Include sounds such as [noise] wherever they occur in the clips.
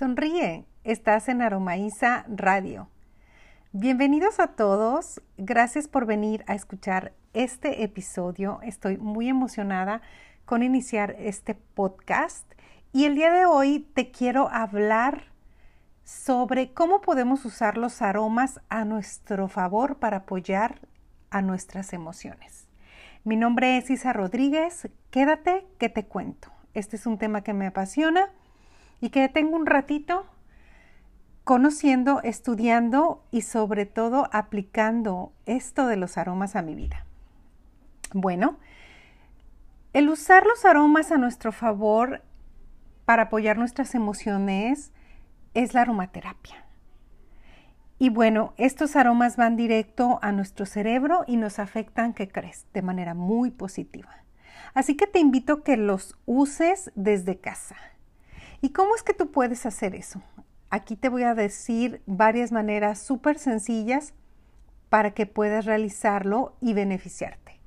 Sonríe, estás en Aromaísa Radio. Bienvenidos a todos, gracias por venir a escuchar este episodio. Estoy muy emocionada con iniciar este podcast y el día de hoy te quiero hablar sobre cómo podemos usar los aromas a nuestro favor para apoyar a nuestras emociones. Mi nombre es Isa Rodríguez, quédate que te cuento. Este es un tema que me apasiona y que tengo un ratito conociendo, estudiando y sobre todo aplicando esto de los aromas a mi vida. Bueno, el usar los aromas a nuestro favor para apoyar nuestras emociones es la aromaterapia. Y bueno, estos aromas van directo a nuestro cerebro y nos afectan, ¿qué crees? De manera muy positiva. Así que te invito a que los uses desde casa. ¿Y cómo es que tú puedes hacer eso? Aquí te voy a decir varias maneras súper sencillas para que puedas realizarlo y beneficiarte.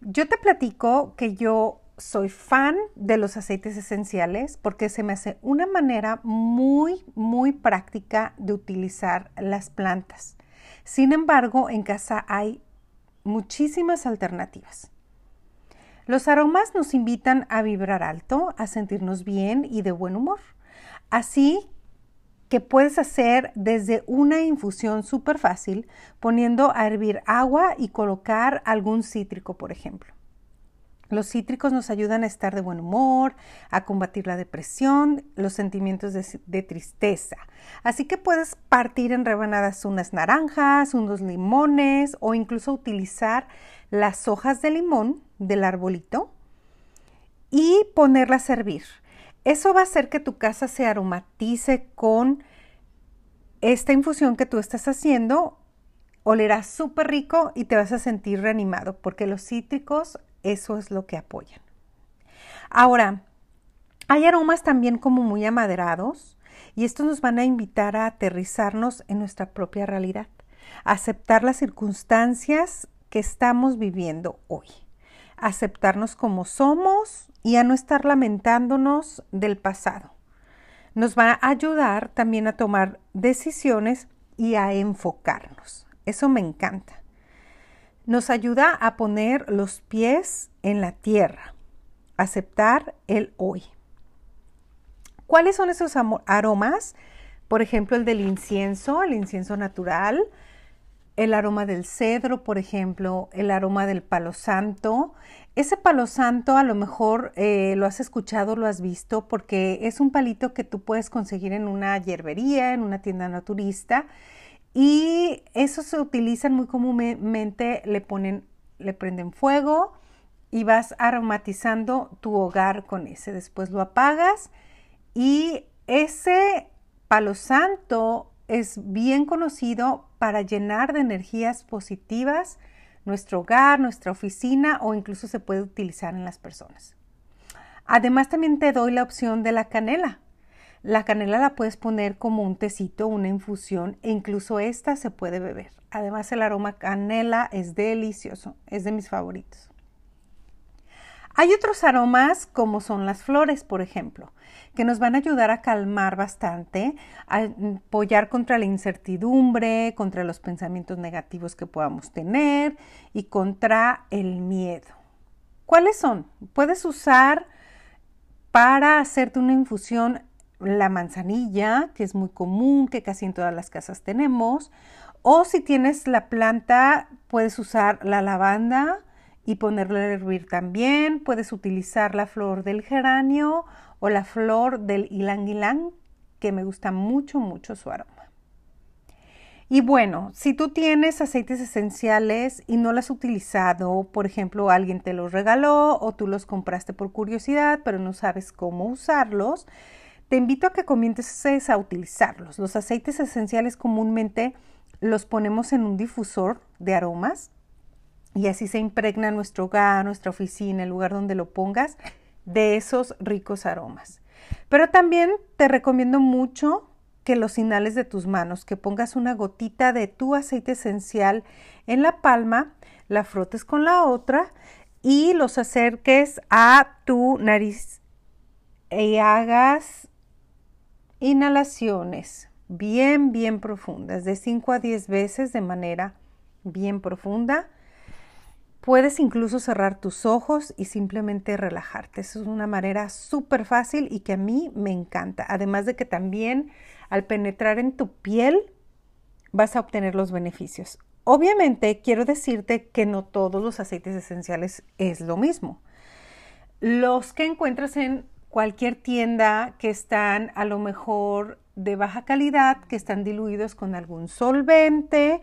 Yo te platico que yo soy fan de los aceites esenciales porque se me hace una manera muy, muy práctica de utilizar las plantas. Sin embargo, en casa hay muchísimas alternativas. Los aromas nos invitan a vibrar alto, a sentirnos bien y de buen humor. Así que puedes hacer desde una infusión súper fácil poniendo a hervir agua y colocar algún cítrico, por ejemplo. Los cítricos nos ayudan a estar de buen humor, a combatir la depresión, los sentimientos de, tristeza. Así que puedes partir en rebanadas unas naranjas, unos limones o incluso utilizar las hojas de limón del arbolito y ponerla a servir. Eso va a hacer que tu casa se aromatice con esta infusión que tú estás haciendo. Olerá súper rico y te vas a sentir reanimado porque los cítricos eso es lo que apoyan. Ahora, hay aromas también como muy amaderados y estos nos van a invitar a aterrizarnos en nuestra propia realidad, aceptar las circunstancias que estamos viviendo hoy, aceptarnos como somos y a no estar lamentándonos del pasado. Nos va a ayudar también a tomar decisiones y a enfocarnos. Eso me encanta. Nos ayuda a poner los pies en la tierra, aceptar el hoy. ¿Cuáles son esos aromas? Por ejemplo, el del incienso, el incienso natural, el aroma del cedro, por ejemplo, el aroma del palo santo. Ese palo santo a lo mejor eh, lo has escuchado, lo has visto, porque es un palito que tú puedes conseguir en una hierbería, en una tienda naturista. Y eso se utilizan muy comúnmente, le ponen, le prenden fuego y vas aromatizando tu hogar con ese. Después lo apagas y ese palo santo es bien conocido para llenar de energías positivas nuestro hogar, nuestra oficina o incluso se puede utilizar en las personas. Además también te doy la opción de la canela. La canela la puedes poner como un tecito, una infusión e incluso esta se puede beber. Además el aroma canela es delicioso, es de mis favoritos. Hay otros aromas como son las flores, por ejemplo, que nos van a ayudar a calmar bastante, a apoyar contra la incertidumbre, contra los pensamientos negativos que podamos tener y contra el miedo. ¿Cuáles son? Puedes usar para hacerte una infusión la manzanilla, que es muy común, que casi en todas las casas tenemos, o si tienes la planta, puedes usar la lavanda, y ponerlo a hervir también. Puedes utilizar la flor del geranio o la flor del ylang, que me gusta mucho, mucho su aroma. Y bueno, si tú tienes aceites esenciales y no los has utilizado, por ejemplo, alguien te los regaló o tú los compraste por curiosidad, pero no sabes cómo usarlos, te invito a que comiences a utilizarlos. Los aceites esenciales comúnmente los ponemos en un difusor de aromas y así se impregna nuestro hogar, nuestra oficina, el lugar donde lo pongas, de esos ricos aromas. Pero también te recomiendo mucho que los inhales de tus manos, que pongas una gotita de tu aceite esencial en la palma, la frotes con la otra y los acerques a tu nariz y hagas inhalaciones bien, bien profundas, de 5 a 10 veces de manera bien profunda. Puedes incluso cerrar tus ojos y simplemente relajarte. Eso es una manera súper fácil y que a mí me encanta. Además de que también al penetrar en tu piel vas a obtener los beneficios. Obviamente quiero decirte que no todos los aceites esenciales es lo mismo. Los que encuentras en cualquier tienda que están a lo mejor de baja calidad, que están diluidos con algún solvente,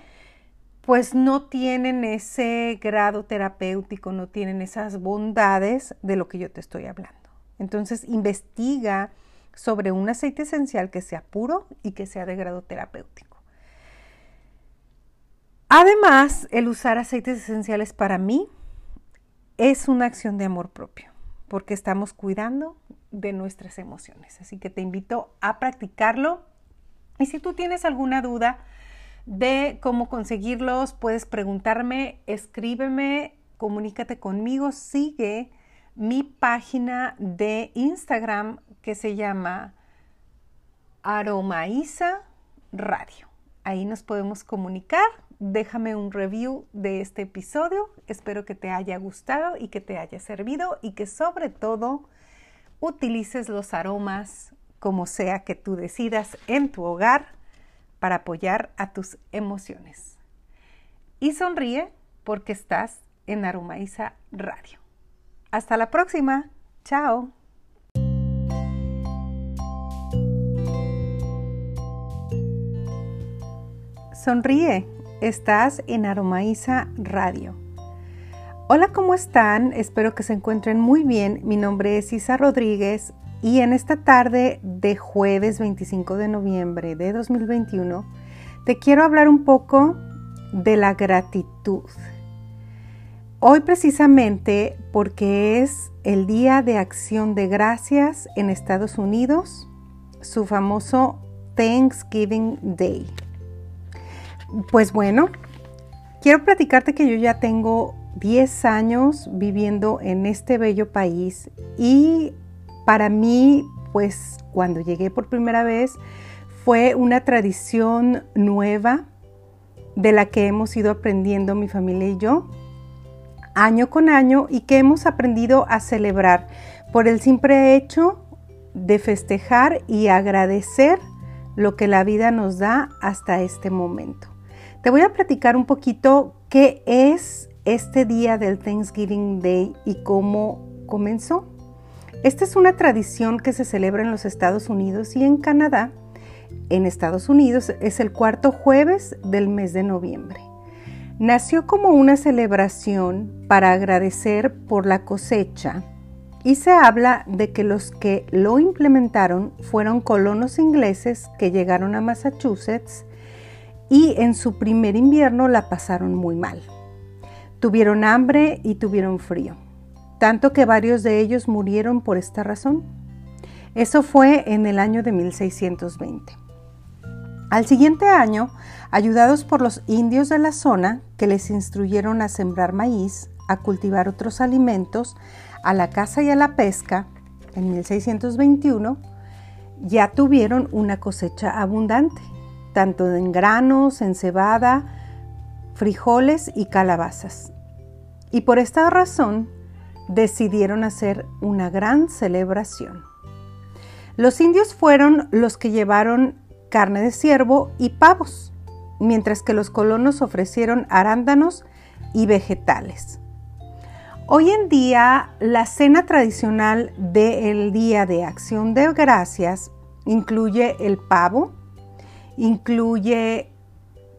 pues no tienen ese grado terapéutico, no tienen esas bondades de lo que yo te estoy hablando. Entonces, investiga sobre un aceite esencial que sea puro y que sea de grado terapéutico. Además, el usar aceites esenciales para mí es una acción de amor propio, porque estamos cuidando de nuestras emociones. Así que te invito a practicarlo. Y si tú tienes alguna duda, de cómo conseguirlos, puedes preguntarme, escríbeme, comunícate conmigo, sigue mi página de Instagram que se llama Aromaiza Radio. Ahí nos podemos comunicar. Déjame un review de este episodio. Espero que te haya gustado y que te haya servido y que sobre todo utilices los aromas como sea que tú decidas en tu hogar para apoyar a tus emociones. Y sonríe porque estás en Aromaiza Radio. Hasta la próxima. Chao. Sonríe. Estás en Aromaiza Radio. Hola, ¿cómo están? Espero que se encuentren muy bien. Mi nombre es Isa Rodríguez y en esta tarde de jueves 25 de noviembre de 2021 te quiero hablar un poco de la gratitud. Hoy precisamente porque es el Día de Acción de Gracias en Estados Unidos, su famoso Thanksgiving Day. Pues bueno, quiero platicarte que yo ya tengo 10 años viviendo en este bello país y para mí, pues cuando llegué por primera vez, fue una tradición nueva de la que hemos ido aprendiendo mi familia y yo año con año y que hemos aprendido a celebrar por el simple hecho de festejar y agradecer lo que la vida nos da hasta este momento. Te voy a platicar un poquito qué es este día del Thanksgiving Day y cómo comenzó. Esta es una tradición que se celebra en los Estados Unidos y en Canadá. En Estados Unidos es el cuarto jueves del mes de noviembre. Nació como una celebración para agradecer por la cosecha y se habla de que los que lo implementaron fueron colonos ingleses que llegaron a Massachusetts y en su primer invierno la pasaron muy mal. Tuvieron hambre y tuvieron frío tanto que varios de ellos murieron por esta razón. Eso fue en el año de 1620. Al siguiente año, ayudados por los indios de la zona, que les instruyeron a sembrar maíz, a cultivar otros alimentos, a la caza y a la pesca, en 1621, ya tuvieron una cosecha abundante, tanto en granos, en cebada, frijoles y calabazas. Y por esta razón, decidieron hacer una gran celebración. Los indios fueron los que llevaron carne de ciervo y pavos, mientras que los colonos ofrecieron arándanos y vegetales. Hoy en día, la cena tradicional del Día de Acción de Gracias incluye el pavo, incluye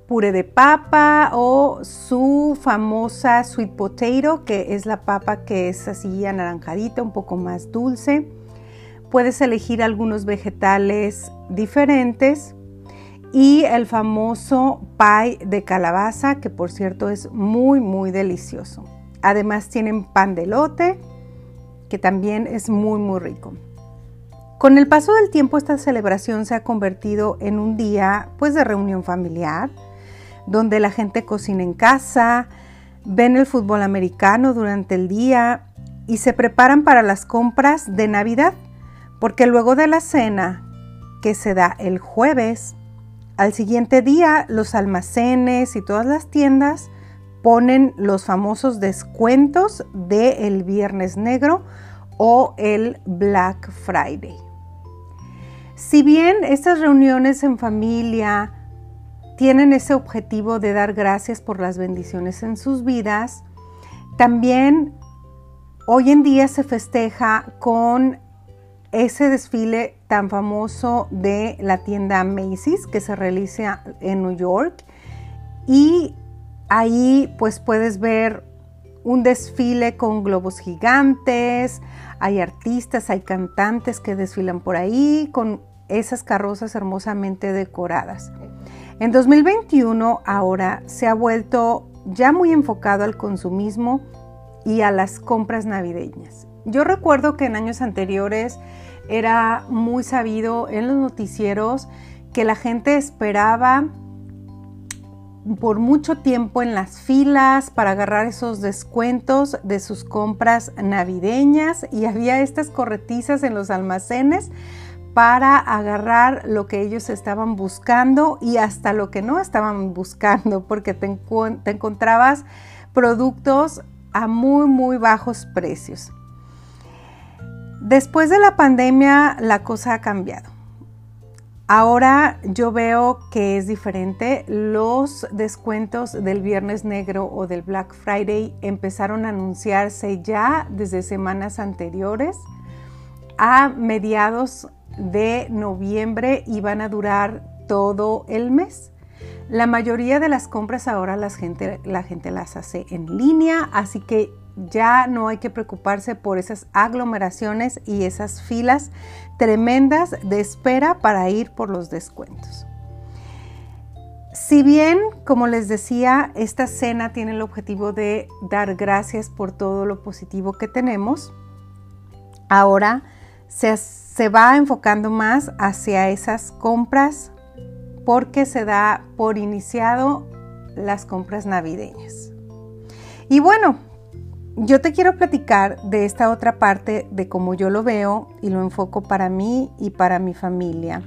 puré de papa o su famosa sweet potato, que es la papa que es así anaranjadita, un poco más dulce. Puedes elegir algunos vegetales diferentes y el famoso pie de calabaza, que por cierto es muy muy delicioso. Además tienen pan de lote, que también es muy muy rico. Con el paso del tiempo esta celebración se ha convertido en un día pues de reunión familiar, donde la gente cocina en casa, ven el fútbol americano durante el día y se preparan para las compras de Navidad, porque luego de la cena que se da el jueves. Al siguiente día, los almacenes y todas las tiendas ponen los famosos descuentos del Viernes Negro o el Black Friday. Si bien estas reuniones en familia tienen ese objetivo de dar gracias por las bendiciones en sus vidas, también hoy en día se festeja con ese desfile tan famoso de la tienda Macy's que se realiza en New York. Y ahí pues puedes ver un desfile con globos gigantes, hay artistas, hay cantantes que desfilan por ahí con esas carrozas hermosamente decoradas. En 2021 ahora se ha vuelto ya muy enfocado al consumismo y a las compras navideñas. Yo recuerdo que en años anteriores era muy sabido en los noticieros que la gente esperaba por mucho tiempo en las filas para agarrar esos descuentos de sus compras navideñas y había estas corretizas en los almacenes para agarrar lo que ellos estaban buscando y hasta lo que no estaban [laughs] buscando, porque te, encontrabas productos a muy, muy bajos precios. Después de la pandemia la cosa ha cambiado. Ahora yo veo que es diferente. Los descuentos del Viernes Negro o del Black Friday empezaron a anunciarse ya desde semanas anteriores a mediados de noviembre y van a durar todo el mes. La mayoría de las compras ahora la gente, la gente las hace en línea, así que ya no hay que preocuparse por esas aglomeraciones y esas filas tremendas de espera para ir por los descuentos. Si bien, como les decía, esta cena tiene el objetivo de dar gracias por todo lo positivo que tenemos, ahora se, se va enfocando más hacia esas compras porque se da por iniciado las compras navideñas. Y bueno, yo te quiero platicar de esta otra parte de cómo yo lo veo y lo enfoco para mí y para mi familia,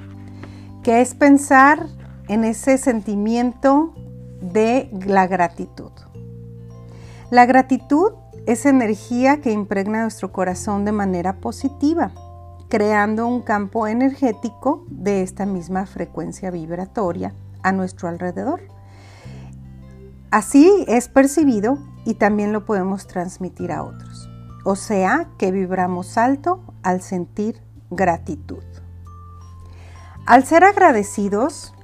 que es pensar en ese sentimiento de la gratitud. La gratitud es energía que impregna nuestro corazón de manera positiva creando un campo energético de esta misma frecuencia vibratoria a nuestro alrededor. Así es percibido y también lo podemos transmitir a otros. O sea que vibramos alto al sentir gratitud. Al ser agradecidos,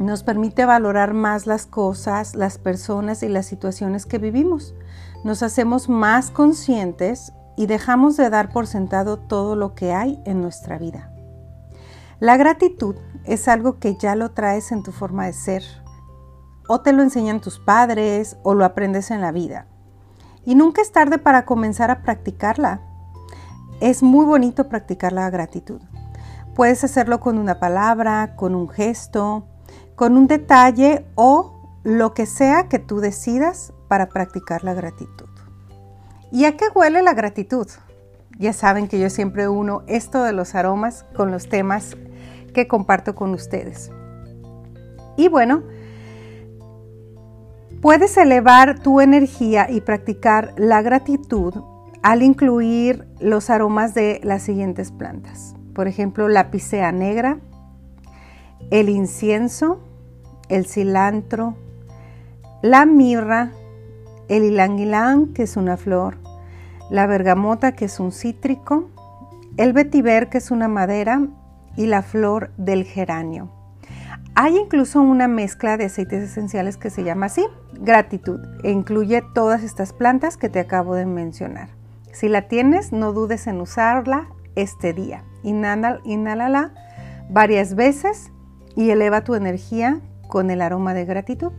nos permite valorar más las cosas, las personas y las situaciones que vivimos. Nos hacemos más conscientes y dejamos de dar por sentado todo lo que hay en nuestra vida. La gratitud es algo que ya lo traes en tu forma de ser, o te lo enseñan tus padres, o lo aprendes en la vida. Y nunca es tarde para comenzar a practicarla. Es muy bonito practicar la gratitud. Puedes hacerlo con una palabra, con un gesto, con un detalle o lo que sea que tú decidas para practicar la gratitud. ¿Y a qué huele la gratitud? Ya saben que yo siempre uno esto de los aromas con los temas que comparto con ustedes. Y bueno, puedes elevar tu energía y practicar la gratitud al incluir los aromas de las siguientes plantas. Por ejemplo, la picea negra, el incienso, el cilantro, la mirra, el ylang que es una flor, la bergamota, que es un cítrico, el vetiver, que es una madera, y la flor del geranio. Hay incluso una mezcla de aceites esenciales que se llama así, gratitud, e incluye todas estas plantas que te acabo de mencionar. Si la tienes, no dudes en usarla este día. Inhala, varias veces y eleva tu energía con el aroma de gratitud.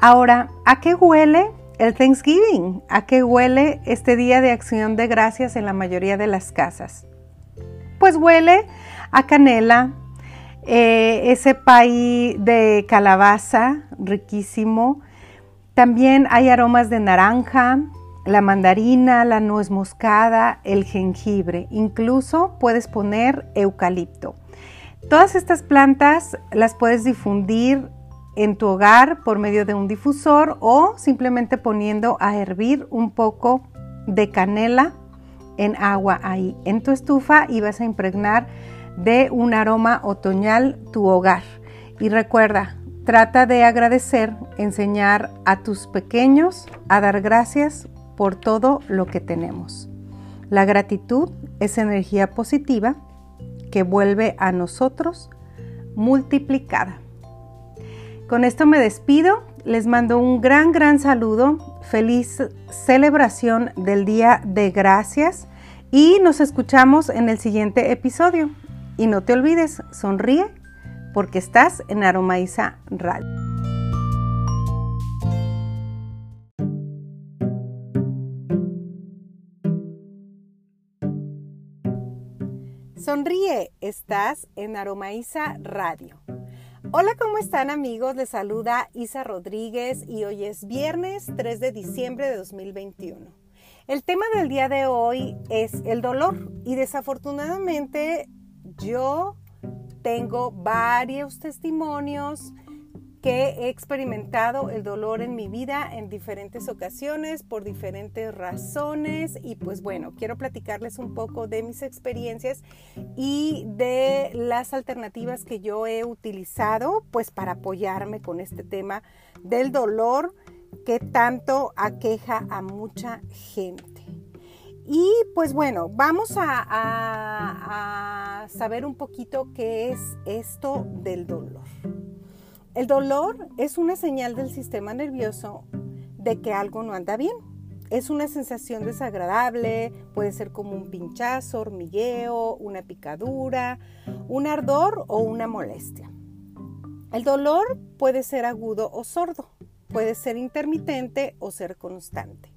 Ahora, ¿a qué huele el Thanksgiving, ¿a qué huele este día de acción de gracias en la mayoría de las casas? Pues huele a canela, eh, ese pay de calabaza riquísimo. También hay aromas de naranja, la mandarina, la nuez moscada, el jengibre. Incluso puedes poner eucalipto. Todas estas plantas las puedes difundir en tu hogar por medio de un difusor o simplemente poniendo a hervir un poco de canela en agua ahí en tu estufa y vas a impregnar de un aroma otoñal tu hogar. Y recuerda, trata de agradecer, enseñar a tus pequeños a dar gracias por todo lo que tenemos. La gratitud es energía positiva que vuelve a nosotros multiplicada. Con esto me despido, les mando un gran, gran saludo, feliz celebración del Día de Gracias y nos escuchamos en el siguiente episodio. Y no te olvides, sonríe porque estás en Aromaiza Radio. Sonríe, estás en Aromaiza Radio. Hola, ¿cómo están amigos? Les saluda Isa Rodríguez y hoy es viernes 3 de diciembre de 2021. El tema del día de hoy es el dolor y desafortunadamente yo tengo varios testimonios que he experimentado el dolor en mi vida en diferentes ocasiones por diferentes razones y pues bueno, quiero platicarles un poco de mis experiencias y de las alternativas que yo he utilizado pues para apoyarme con este tema del dolor que tanto aqueja a mucha gente. Y pues bueno, vamos a, a saber un poquito qué es esto del dolor. El dolor es una señal del sistema nervioso de que algo no anda bien. Es una sensación desagradable, puede ser como un pinchazo, hormigueo, una picadura, un ardor o una molestia. El dolor puede ser agudo o sordo, puede ser intermitente o ser constante.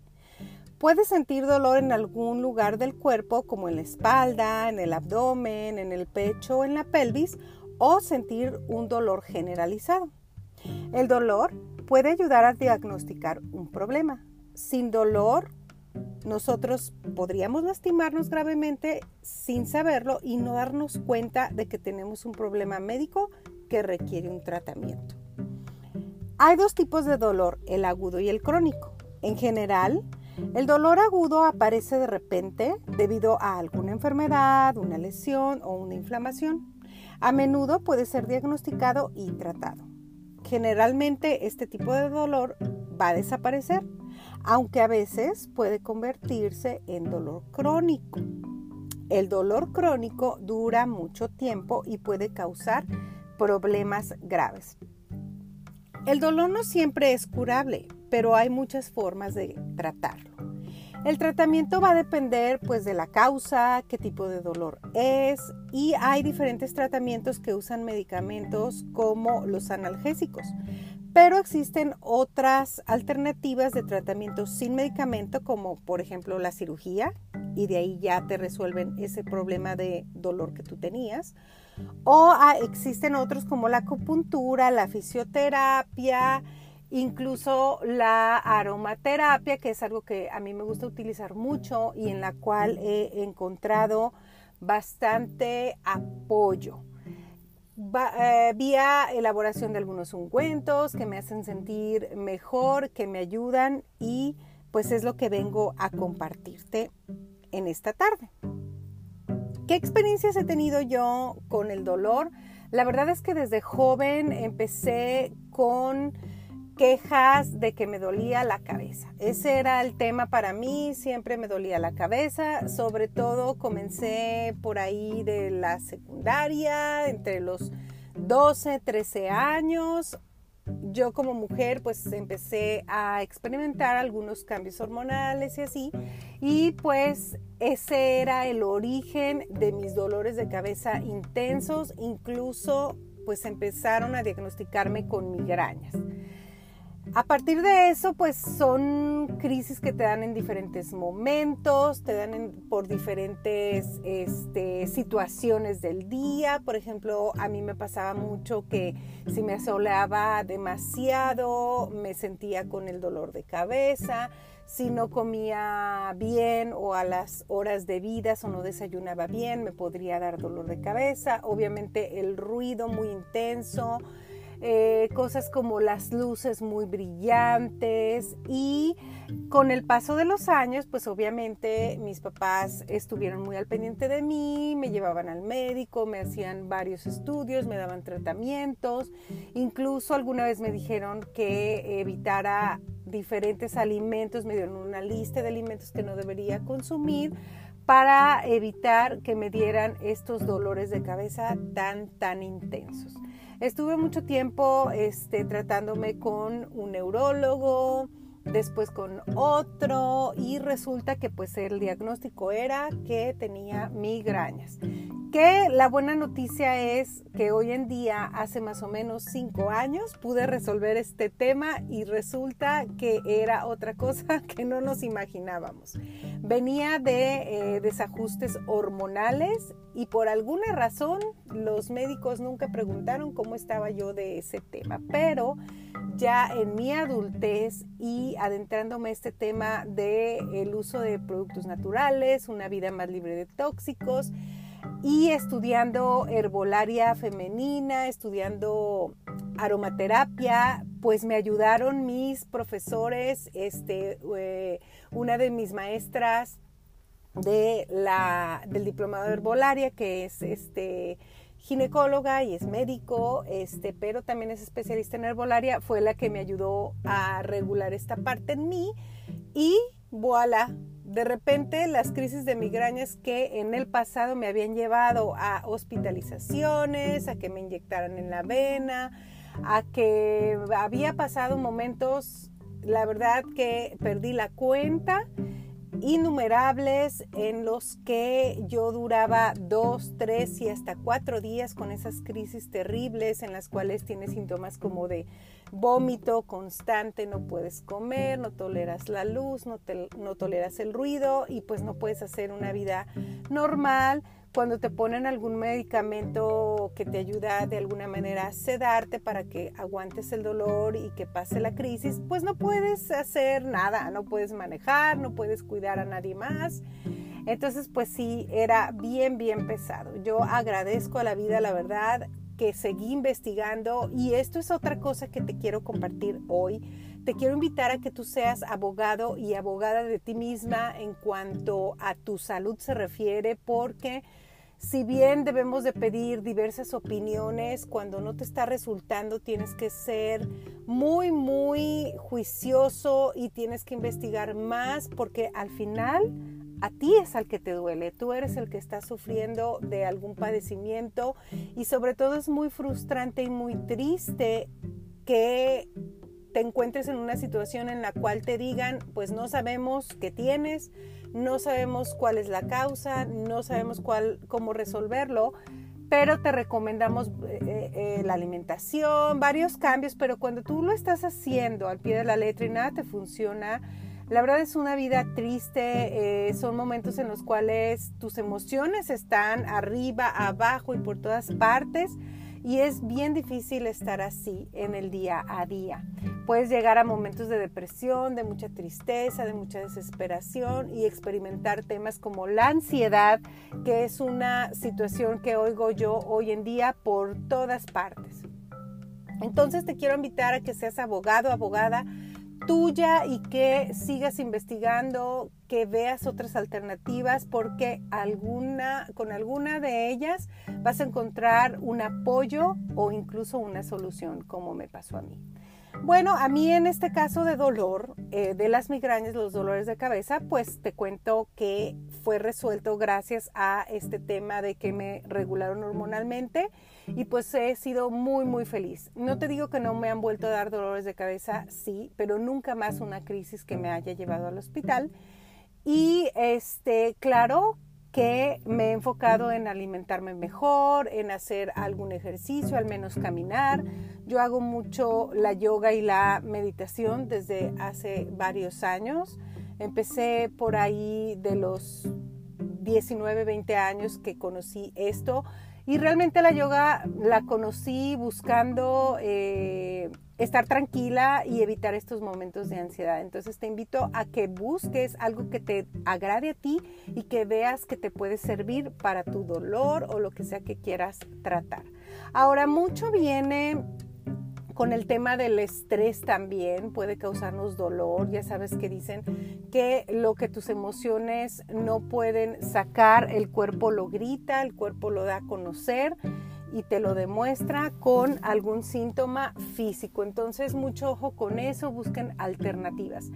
Puedes sentir dolor en algún lugar del cuerpo, como en la espalda, en el abdomen, en el pecho, en la pelvis, o sentir un dolor generalizado. El dolor puede ayudar a diagnosticar un problema. Sin dolor, nosotros podríamos lastimarnos gravemente sin saberlo y no darnos cuenta de que tenemos un problema médico que requiere un tratamiento. Hay dos tipos de dolor, el agudo y el crónico. En general, el dolor agudo aparece de repente debido a alguna enfermedad, una lesión o una inflamación. A menudo puede ser diagnosticado y tratado. Generalmente este tipo de dolor va a desaparecer, aunque a veces puede convertirse en dolor crónico. El dolor crónico dura mucho tiempo y puede causar problemas graves. El dolor no siempre es curable, pero hay muchas formas de tratarlo. El tratamiento va a depender pues de la causa, qué tipo de dolor es y hay diferentes tratamientos que usan medicamentos como los analgésicos. Pero existen otras alternativas de tratamiento sin medicamento como por ejemplo la cirugía y de ahí ya te resuelven ese problema de dolor que tú tenías. O ah, existen otros como la acupuntura, la fisioterapia, incluso la aromaterapia, que es algo que a mí me gusta utilizar mucho y en la cual he encontrado bastante apoyo. Eh, vía elaboración de algunos ungüentos que me hacen sentir mejor, que me ayudan y pues es lo que vengo a compartirte en esta tarde. ¿Qué experiencias he tenido yo con el dolor? La verdad es que desde joven empecé con quejas de que me dolía la cabeza. Ese era el tema para mí, siempre me dolía la cabeza, sobre todo comencé por ahí de la secundaria, entre los 12, 13 años. Yo como mujer pues empecé a experimentar algunos cambios hormonales y así, y pues ese era el origen de mis dolores de cabeza intensos, incluso pues empezaron a diagnosticarme con migrañas. A partir de eso, pues son crisis que te dan en diferentes momentos, te dan por diferentes este, situaciones del día. Por ejemplo, a mí me pasaba mucho que si me asoleaba demasiado, me sentía con el dolor de cabeza. si no comía bien o a las horas debidas o no desayunaba bien, me podría dar dolor de cabeza. Obviamente el ruido muy intenso, eh, cosas como las luces muy brillantes y con el paso de los años, pues obviamente mis papás estuvieron muy al pendiente de mí, me llevaban al médico, me hacían varios estudios, me daban tratamientos, incluso alguna vez me dijeron que evitara diferentes alimentos, me dieron una lista de alimentos que no debería consumir para evitar que me dieran estos dolores de cabeza tan, tan intensos. Estuve mucho tiempo este, tratándome con un neurólogo, después con otro y resulta que pues el diagnóstico era que tenía migrañas. Que la buena noticia es que hoy en día, hace más o menos cinco años, pude resolver este tema y resulta que era otra cosa [laughs] que no nos imaginábamos. Venía de eh, desajustes hormonales y por alguna razón los médicos nunca preguntaron cómo estaba yo de ese tema, pero ya en mi adultez y adentrándome este tema del el uso de productos naturales, una vida más libre de tóxicos y estudiando herbolaria femenina, estudiando aromaterapia, pues me ayudaron mis profesores, este, eh, una de mis maestras de la, del diplomado de herbolaria, que es este, ginecóloga y es médico, este, pero también es especialista en herbolaria, fue la que me ayudó a regular esta parte en mí. Y voilà, de repente las crisis de migrañas que en el pasado me habían llevado a hospitalizaciones, a que me inyectaran en la vena, a que había pasado momentos, la verdad que perdí la cuenta innumerables en los que yo duraba dos, tres y hasta cuatro días con esas crisis terribles en las cuales tienes síntomas como de vómito constante, no puedes comer, no toleras la luz, no, no toleras el ruido y pues no puedes hacer una vida normal cuando te ponen algún medicamento que te ayuda de alguna manera a sedarte para que aguantes el dolor y que pase la crisis, pues no puedes hacer nada, no puedes manejar, no puedes cuidar a nadie más. Entonces, pues sí, era bien, bien pesado. Yo agradezco a la vida, la verdad, que seguí investigando y esto es otra cosa que te quiero compartir hoy. Te quiero invitar a que tú seas abogado y abogada de ti misma en cuanto a tu salud se refiere, porque si bien debemos de pedir diversas opiniones, cuando no te está resultando tienes que ser muy, muy juicioso y tienes que investigar más porque al final a ti es al que te duele, tú eres el que está sufriendo de algún padecimiento y sobre todo es muy frustrante y muy triste que te encuentres en una situación en la cual te digan, pues no sabemos qué tienes, no sabemos cuál es la causa, no sabemos cuál, cómo resolverlo, pero te recomendamos eh, eh, eh, la alimentación, varios cambios, pero cuando tú lo estás haciendo al pie de la letra y nada te funciona, la verdad es una vida triste, son momentos en los cuales tus emociones están arriba, abajo y por todas partes y es bien difícil estar así en el día a día. Puedes llegar a momentos de depresión, de mucha tristeza, de mucha desesperación y experimentar temas como la ansiedad, que es una situación que oigo yo hoy en día por todas partes. Entonces te quiero invitar a que seas abogado, abogada tuya y que sigas investigando, que veas otras alternativas, porque alguna, con alguna de ellas vas a encontrar un apoyo o incluso una solución, como me pasó a mí. Bueno, a mí en este caso de dolor, eh, de las migrañas, los dolores de cabeza, pues te cuento que fue resuelto gracias a este tema de que me regularon hormonalmente y pues he sido muy, muy feliz. No te digo que no me han vuelto a dar dolores de cabeza, sí, pero nunca más una crisis que me haya llevado al hospital. Y este, claro que me he enfocado en alimentarme mejor, en hacer algún ejercicio, al menos caminar. Yo hago mucho la yoga y la meditación desde hace varios años. Empecé por ahí de los 19, 20 años que conocí esto y realmente la yoga la conocí buscando eh, estar tranquila y evitar estos momentos de ansiedad. Entonces te invito a que busques algo que te agrade a ti y que veas que te puede servir para tu dolor o lo que sea que quieras tratar. Ahora, mucho viene con el tema del estrés también puede causarnos dolor. Ya sabes que dicen que lo que tus emociones no pueden sacar, el cuerpo lo grita, el cuerpo lo da a conocer y te lo demuestra con algún síntoma físico. Entonces, mucho ojo con eso, busquen alternativas.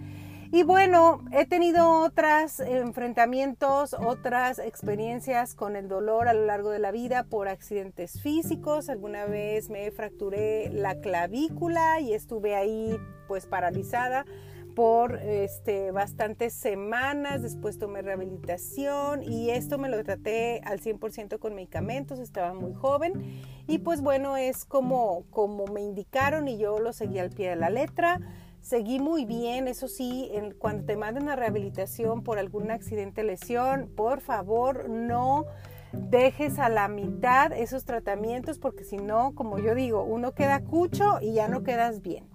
Y bueno, he tenido otros enfrentamientos, otras experiencias con el dolor a lo largo de la vida por accidentes físicos. Alguna vez me fracturé la clavícula y estuve ahí pues paralizada por este, bastantes semanas, después tomé rehabilitación y esto me lo traté al 100% con medicamentos, estaba muy joven y pues bueno, es como, como me indicaron y yo lo seguí al pie de la letra. Seguí muy bien, eso sí, cuando te manden a rehabilitación por algún accidente, lesión, por favor no dejes a la mitad esos tratamientos porque si no, como yo digo, uno queda cucho y ya no quedas bien.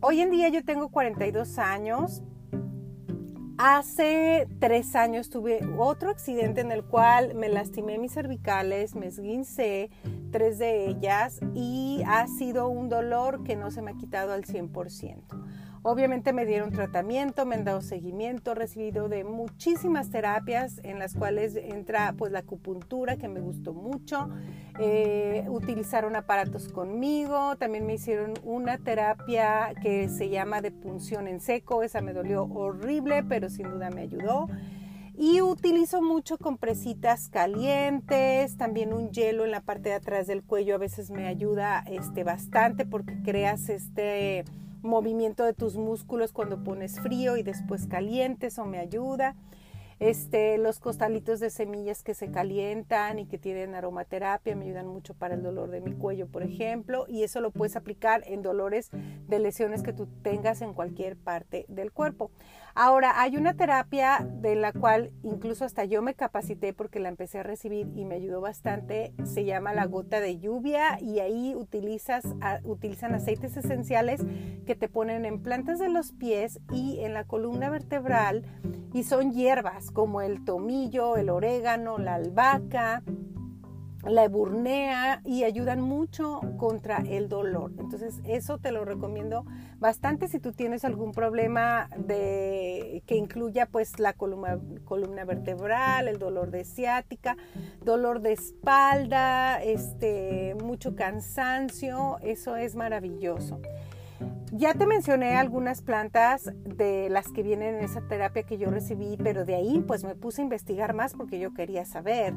Hoy en día yo tengo 42 años. Hace tres años tuve otro accidente en el cual me lastimé mis cervicales, me esguincé tres de ellas y ha sido un dolor que no se me ha quitado al 100%. Obviamente me dieron tratamiento, me han dado seguimiento, he recibido de muchísimas terapias en las cuales entra pues la acupuntura que me gustó mucho, eh, utilizaron aparatos conmigo, también me hicieron una terapia que se llama de punción en seco, esa me dolió horrible, pero sin duda me ayudó. Y utilizo mucho compresitas calientes, también un hielo en la parte de atrás del cuello a veces me ayuda este, bastante porque creas este movimiento de tus músculos cuando pones frío y después caliente, eso me ayuda. Este, los costalitos de semillas que se calientan y que tienen aromaterapia me ayudan mucho para el dolor de mi cuello, por ejemplo, y eso lo puedes aplicar en dolores de lesiones que tú tengas en cualquier parte del cuerpo. Ahora, hay una terapia de la cual incluso hasta yo me capacité porque la empecé a recibir y me ayudó bastante. Se llama la gota de lluvia y ahí utilizas, utilizan aceites esenciales que te ponen en plantas de los pies y en la columna vertebral y son hierbas como el tomillo, el orégano, la albahaca, la eburnea y ayudan mucho contra el dolor. Entonces, eso te lo recomiendo bastante si tú tienes algún problema de que incluya pues la columna, columna vertebral, el dolor de ciática, dolor de espalda, este mucho cansancio, eso es maravilloso. Ya te mencioné algunas plantas de las que vienen en esa terapia que yo recibí, pero de ahí pues me puse a investigar más porque yo quería saber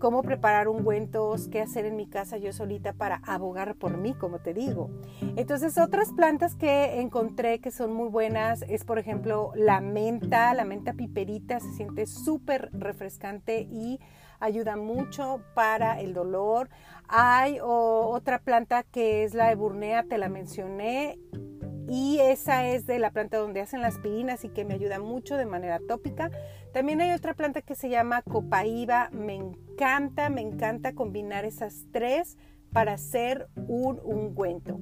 cómo preparar ungüentos, qué hacer en mi casa yo solita para abogar por mí, como te digo. Entonces, otras plantas que encontré que son muy buenas es, por ejemplo, la menta, la menta piperita, se siente súper refrescante y ayuda mucho para el dolor. Hay otra planta que es la eburnea, te la mencioné, y esa es de la planta donde hacen las aspirinas y que me ayuda mucho de manera tópica. También hay otra planta que se llama copaíba, me encanta, me encanta combinar esas tres para hacer un ungüento.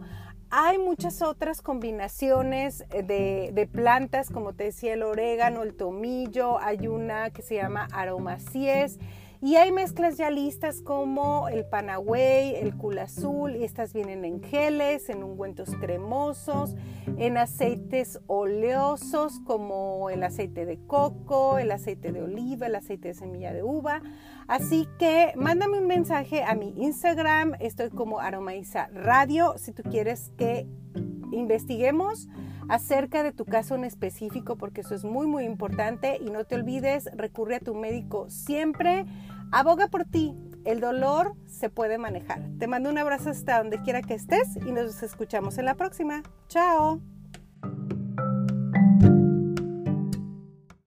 Hay muchas otras combinaciones de, de, plantas, como te decía, el orégano, el tomillo, hay una que se llama aromacies y hay mezclas ya listas como el panagüey, el cul azul, y estas vienen en geles, en ungüentos cremosos, en aceites oleosos como el aceite de coco, el aceite de oliva, el aceite de semilla de uva. Así que mándame un mensaje a mi Instagram, estoy como Aromaiza Radio, si tú quieres que investiguemos acerca de tu caso en específico porque eso es muy muy importante y no te olvides, recurre a tu médico siempre, aboga por ti, el dolor se puede manejar. Te mando un abrazo hasta donde quiera que estés y nos escuchamos en la próxima. Chao.